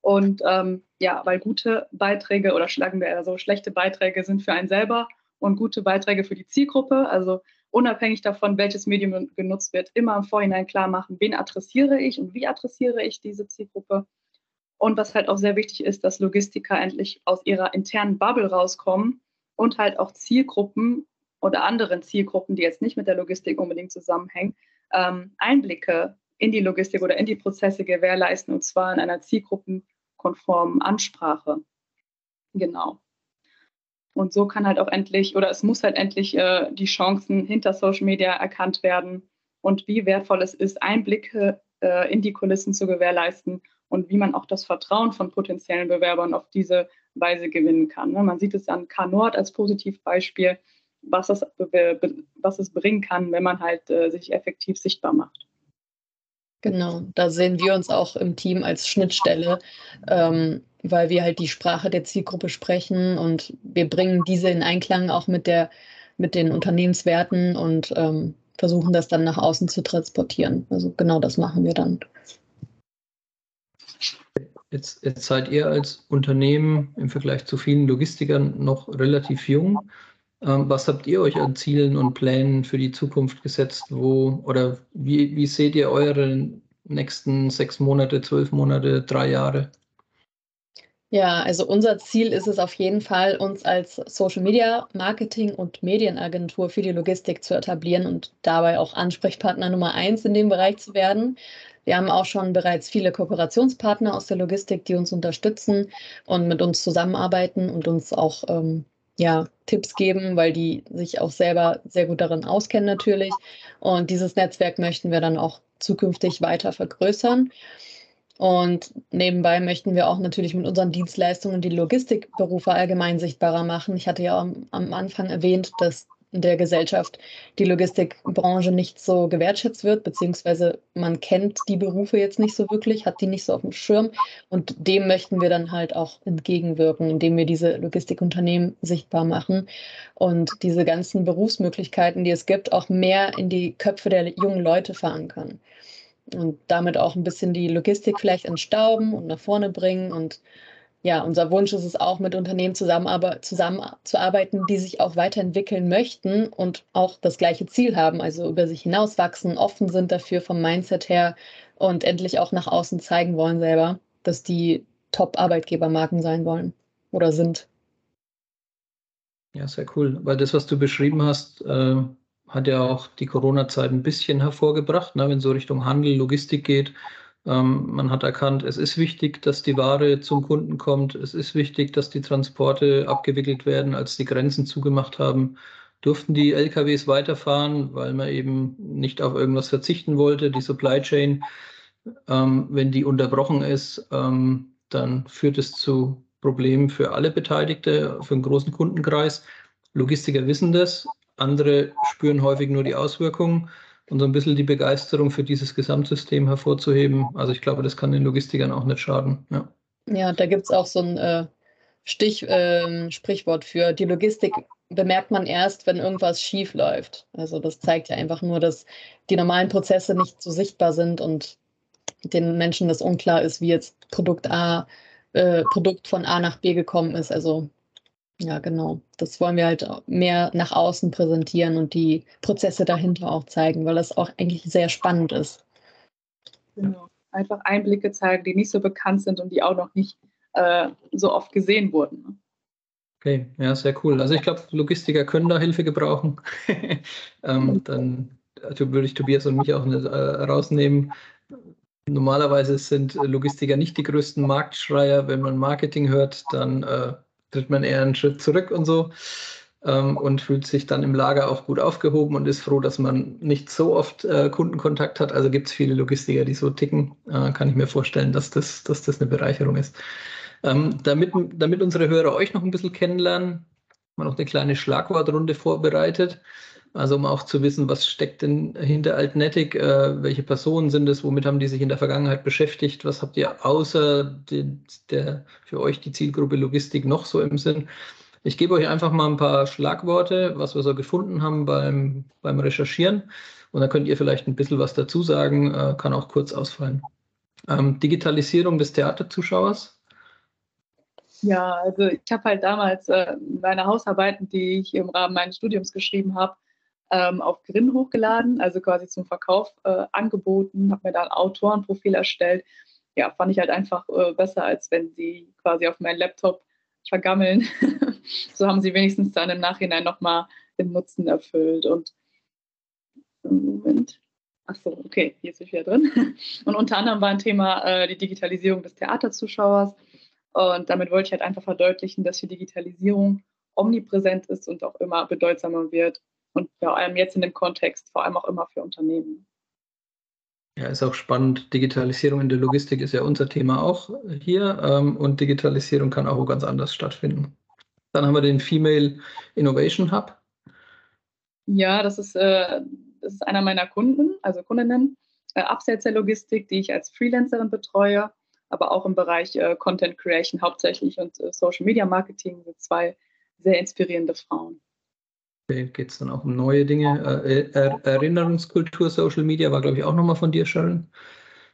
Und ähm, ja, weil gute Beiträge oder schlagen wir eher so, schlechte Beiträge sind für einen selber und gute Beiträge für die Zielgruppe. Also unabhängig davon, welches Medium genutzt wird, immer im Vorhinein klar machen, wen adressiere ich und wie adressiere ich diese Zielgruppe. Und was halt auch sehr wichtig ist, dass Logistiker endlich aus ihrer internen Bubble rauskommen und halt auch Zielgruppen oder anderen Zielgruppen, die jetzt nicht mit der Logistik unbedingt zusammenhängen, ähm, Einblicke in die Logistik oder in die Prozesse gewährleisten und zwar in einer zielgruppenkonformen Ansprache. Genau. Und so kann halt auch endlich, oder es muss halt endlich äh, die Chancen hinter Social Media erkannt werden und wie wertvoll es ist, Einblicke äh, in die Kulissen zu gewährleisten und wie man auch das Vertrauen von potenziellen Bewerbern auf diese Weise gewinnen kann. Ne? Man sieht es an K-Nord als Positivbeispiel was es, was es bringen kann, wenn man halt äh, sich effektiv sichtbar macht. Genau, da sehen wir uns auch im Team als Schnittstelle, ähm, weil wir halt die Sprache der Zielgruppe sprechen und wir bringen diese in Einklang auch mit, der, mit den Unternehmenswerten und ähm, versuchen das dann nach außen zu transportieren. Also genau das machen wir dann. Jetzt, jetzt seid ihr als Unternehmen im Vergleich zu vielen Logistikern noch relativ jung. Ähm, was habt ihr euch an Zielen und Plänen für die Zukunft gesetzt? Wo oder wie, wie seht ihr eure nächsten sechs Monate, zwölf Monate, drei Jahre? Ja, also unser Ziel ist es auf jeden Fall, uns als Social Media Marketing und Medienagentur für die Logistik zu etablieren und dabei auch Ansprechpartner Nummer eins in dem Bereich zu werden. Wir haben auch schon bereits viele Kooperationspartner aus der Logistik, die uns unterstützen und mit uns zusammenarbeiten und uns auch ähm, ja, Tipps geben, weil die sich auch selber sehr gut darin auskennen natürlich. Und dieses Netzwerk möchten wir dann auch zukünftig weiter vergrößern. Und nebenbei möchten wir auch natürlich mit unseren Dienstleistungen die Logistikberufe allgemein sichtbarer machen. Ich hatte ja am, Anfang erwähnt, dass der Gesellschaft die Logistikbranche nicht so gewertschätzt wird, beziehungsweise man kennt die Berufe jetzt nicht so wirklich, hat die nicht so auf dem Schirm. Und dem möchten wir dann halt auch entgegenwirken, indem wir diese Logistikunternehmen sichtbar machen und diese ganzen Berufsmöglichkeiten, die es gibt, auch mehr in die Köpfe der jungen Leute verankern und damit auch ein bisschen die Logistik vielleicht entstauben und nach vorne bringen. Und ja, unser Wunsch ist es auch, mit Unternehmen zusammenzuarbeiten, die sich auch weiterentwickeln möchten und auch das gleiche Ziel haben, also über sich hinauswachsen, offen sind dafür vom Mindset her und endlich auch nach außen zeigen wollen selber, dass die Top-Arbeitgebermarken sein wollen oder sind. Ja, sehr cool. Weil das, was du beschrieben hast, äh, hat ja auch die Corona-Zeit ein bisschen hervorgebracht, ne, wenn es so Richtung Handel, Logistik geht. Ähm, man hat erkannt, es ist wichtig, dass die Ware zum Kunden kommt. Es ist wichtig, dass die Transporte abgewickelt werden. Als die Grenzen zugemacht haben, durften die LKWs weiterfahren, weil man eben nicht auf irgendwas verzichten wollte. Die Supply Chain, ähm, wenn die unterbrochen ist, ähm, dann führt es zu Problemen für alle Beteiligte, für einen großen Kundenkreis. Logistiker wissen das, andere spüren häufig nur die Auswirkungen und so ein bisschen die Begeisterung für dieses Gesamtsystem hervorzuheben. Also ich glaube, das kann den Logistikern auch nicht schaden. Ja, ja da gibt es auch so ein äh, Stich, äh, Sprichwort für. Die Logistik bemerkt man erst, wenn irgendwas schief läuft. Also das zeigt ja einfach nur, dass die normalen Prozesse nicht so sichtbar sind und den Menschen das unklar ist, wie jetzt Produkt A, äh, Produkt von A nach B gekommen ist. Also ja, genau. Das wollen wir halt mehr nach außen präsentieren und die Prozesse dahinter auch zeigen, weil das auch eigentlich sehr spannend ist. Genau. Einfach Einblicke zeigen, die nicht so bekannt sind und die auch noch nicht äh, so oft gesehen wurden. Ne? Okay, ja, sehr cool. Also ich glaube, Logistiker können da Hilfe gebrauchen. ähm, dann also würde ich Tobias und mich auch nicht äh, rausnehmen. Normalerweise sind Logistiker nicht die größten Marktschreier. Wenn man Marketing hört, dann äh, tritt man eher einen Schritt zurück und so ähm, und fühlt sich dann im Lager auch gut aufgehoben und ist froh, dass man nicht so oft äh, Kundenkontakt hat. Also gibt es viele Logistiker, die so ticken. Äh, kann ich mir vorstellen, dass das, dass das eine Bereicherung ist. Ähm, damit, damit unsere Hörer euch noch ein bisschen kennenlernen, haben wir noch eine kleine Schlagwortrunde vorbereitet. Also um auch zu wissen, was steckt denn hinter Altnetic, äh, welche Personen sind es, womit haben die sich in der Vergangenheit beschäftigt, was habt ihr außer die, der für euch die Zielgruppe Logistik noch so im Sinn? Ich gebe euch einfach mal ein paar Schlagworte, was wir so gefunden haben beim, beim Recherchieren und dann könnt ihr vielleicht ein bisschen was dazu sagen, äh, kann auch kurz ausfallen. Ähm, Digitalisierung des Theaterzuschauers. Ja, also ich habe halt damals äh, meine Hausarbeiten, die ich im Rahmen meines Studiums geschrieben habe, ähm, auf Grin hochgeladen, also quasi zum Verkauf äh, angeboten, habe mir da ein Autorenprofil erstellt. Ja, fand ich halt einfach äh, besser, als wenn sie quasi auf meinen Laptop vergammeln. so haben sie wenigstens dann im Nachhinein nochmal den Nutzen erfüllt. Und Moment. Achso, okay, hier ist ich wieder drin. Und unter anderem war ein Thema äh, die Digitalisierung des Theaterzuschauers. Und damit wollte ich halt einfach verdeutlichen, dass die Digitalisierung omnipräsent ist und auch immer bedeutsamer wird und vor allem jetzt in dem Kontext, vor allem auch immer für Unternehmen. Ja, ist auch spannend. Digitalisierung in der Logistik ist ja unser Thema auch hier ähm, und Digitalisierung kann auch ganz anders stattfinden. Dann haben wir den Female Innovation Hub. Ja, das ist, äh, das ist einer meiner Kunden, also Kundinnen, äh, abseits der Logistik, die ich als Freelancerin betreue, aber auch im Bereich äh, Content Creation hauptsächlich und äh, Social Media Marketing sind zwei sehr inspirierende Frauen geht es dann auch um neue Dinge. Äh, er Erinnerungskultur, Social Media war, glaube ich, auch nochmal von dir, Sharon.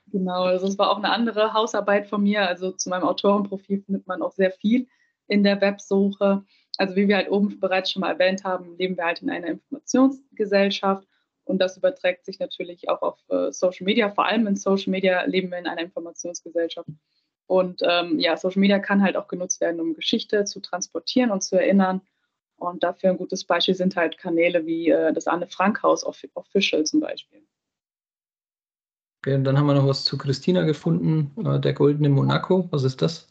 Genau, also es war auch eine andere Hausarbeit von mir. Also zu meinem Autorenprofil findet man auch sehr viel in der Websuche. Also wie wir halt oben bereits schon mal erwähnt haben, leben wir halt in einer Informationsgesellschaft und das überträgt sich natürlich auch auf äh, Social Media. Vor allem in Social Media leben wir in einer Informationsgesellschaft. Und ähm, ja, Social Media kann halt auch genutzt werden, um Geschichte zu transportieren und zu erinnern. Und dafür ein gutes Beispiel sind halt Kanäle wie äh, das Anne Frank Haus Official zum Beispiel. Okay, und dann haben wir noch was zu Christina gefunden, äh, der Goldene Monaco. Was ist das?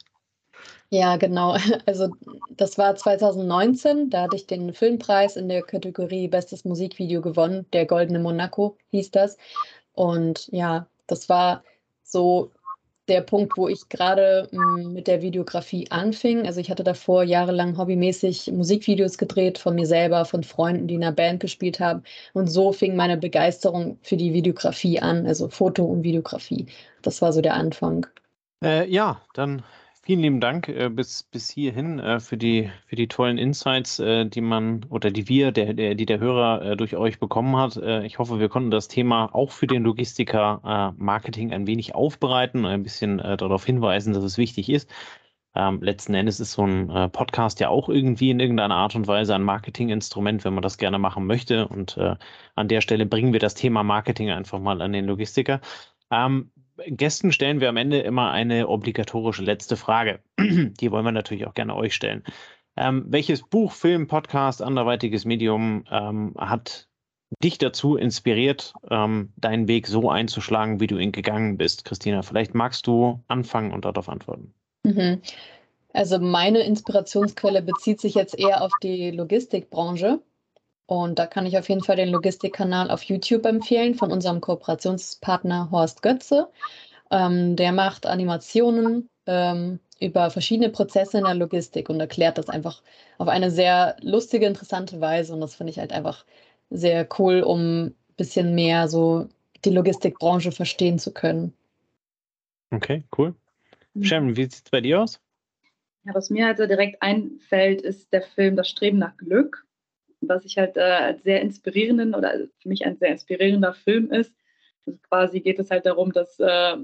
Ja, genau. Also das war 2019, da hatte ich den Filmpreis in der Kategorie Bestes Musikvideo gewonnen. Der Goldene Monaco hieß das. Und ja, das war so der Punkt, wo ich gerade hm, mit der Videografie anfing. Also ich hatte davor jahrelang hobbymäßig Musikvideos gedreht von mir selber, von Freunden, die in einer Band gespielt haben. Und so fing meine Begeisterung für die Videografie an, also Foto und Videografie. Das war so der Anfang. Äh, ja, dann Vielen lieben Dank äh, bis, bis hierhin äh, für, die, für die tollen Insights, äh, die man oder die wir, der, der, die der Hörer äh, durch euch bekommen hat. Äh, ich hoffe, wir konnten das Thema auch für den Logistiker äh, Marketing ein wenig aufbereiten und ein bisschen darauf hinweisen, dass es wichtig ist. Ähm, letzten Endes ist so ein Podcast ja auch irgendwie in irgendeiner Art und Weise ein Marketinginstrument, wenn man das gerne machen möchte. Und an der Stelle bringen wir das Thema Marketing einfach mal an den Logistiker. Ähm, Gästen stellen wir am Ende immer eine obligatorische letzte Frage. Die wollen wir natürlich auch gerne euch stellen. Ähm, welches Buch, Film, Podcast, anderweitiges Medium ähm, hat dich dazu inspiriert, ähm, deinen Weg so einzuschlagen, wie du ihn gegangen bist? Christina, vielleicht magst du anfangen und darauf antworten. Mhm. Also meine Inspirationsquelle bezieht sich jetzt eher auf die Logistikbranche. Und da kann ich auf jeden Fall den Logistikkanal auf YouTube empfehlen von unserem Kooperationspartner Horst Götze. Ähm, der macht Animationen ähm, über verschiedene Prozesse in der Logistik und erklärt das einfach auf eine sehr lustige, interessante Weise. Und das finde ich halt einfach sehr cool, um ein bisschen mehr so die Logistikbranche verstehen zu können. Okay, cool. Mhm. Sharon, wie sieht es bei dir aus? Ja, was mir also direkt einfällt, ist der Film Das Streben nach Glück was ich halt äh, als sehr inspirierenden oder für mich ein sehr inspirierender Film ist. Also quasi geht es halt darum, dass äh,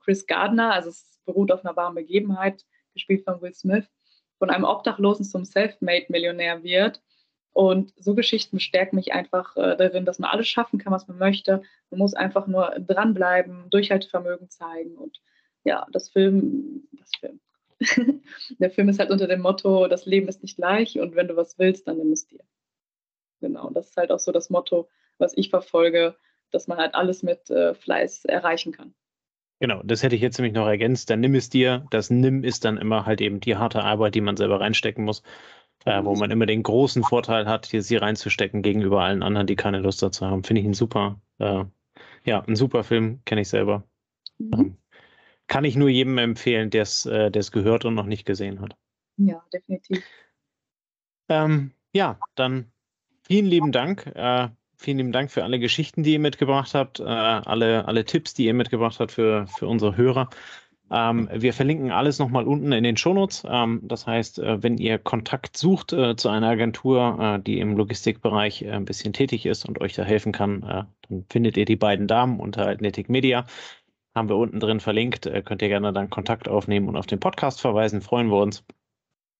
Chris Gardner, also es beruht auf einer wahren Begebenheit, gespielt von Will Smith, von einem Obdachlosen zum Self-Made-Millionär wird. Und so Geschichten bestärken mich einfach äh, darin, dass man alles schaffen kann, was man möchte. Man muss einfach nur dranbleiben, Durchhaltevermögen zeigen. Und ja, das Film, das Film. Der Film ist halt unter dem Motto, das Leben ist nicht leicht und wenn du was willst, dann nimm es dir. Genau, das ist halt auch so das Motto, was ich verfolge, dass man halt alles mit äh, Fleiß erreichen kann. Genau, das hätte ich jetzt nämlich noch ergänzt. Dann nimm es dir. Das Nimm ist dann immer halt eben die harte Arbeit, die man selber reinstecken muss, äh, wo man immer den großen Vorteil hat, hier sie reinzustecken gegenüber allen anderen, die keine Lust dazu haben. Finde ich ein super, äh, ja, ein super Film, kenne ich selber. Mhm. Ähm, kann ich nur jedem empfehlen, der es äh, gehört und noch nicht gesehen hat. Ja, definitiv. Ähm, ja, dann Vielen lieben Dank. Äh, vielen lieben Dank für alle Geschichten, die ihr mitgebracht habt, äh, alle, alle Tipps, die ihr mitgebracht habt für, für unsere Hörer. Ähm, wir verlinken alles nochmal unten in den Shownotes. Ähm, das heißt, äh, wenn ihr Kontakt sucht äh, zu einer Agentur, äh, die im Logistikbereich äh, ein bisschen tätig ist und euch da helfen kann, äh, dann findet ihr die beiden Damen unter Athletic Media. Haben wir unten drin verlinkt. Äh, könnt ihr gerne dann Kontakt aufnehmen und auf den Podcast verweisen. Freuen wir uns.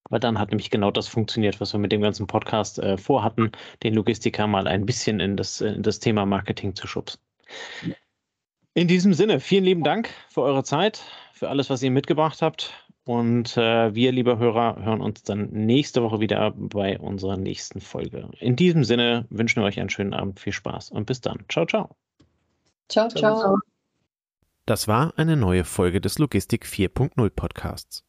Weil dann hat nämlich genau das funktioniert, was wir mit dem ganzen Podcast äh, vorhatten, den Logistiker mal ein bisschen in das, in das Thema Marketing zu schubsen. In diesem Sinne, vielen lieben Dank für eure Zeit, für alles, was ihr mitgebracht habt. Und äh, wir, lieber Hörer, hören uns dann nächste Woche wieder bei unserer nächsten Folge. In diesem Sinne wünschen wir euch einen schönen Abend, viel Spaß und bis dann. Ciao, ciao. Ciao, ciao. Das war eine neue Folge des Logistik 4.0 Podcasts.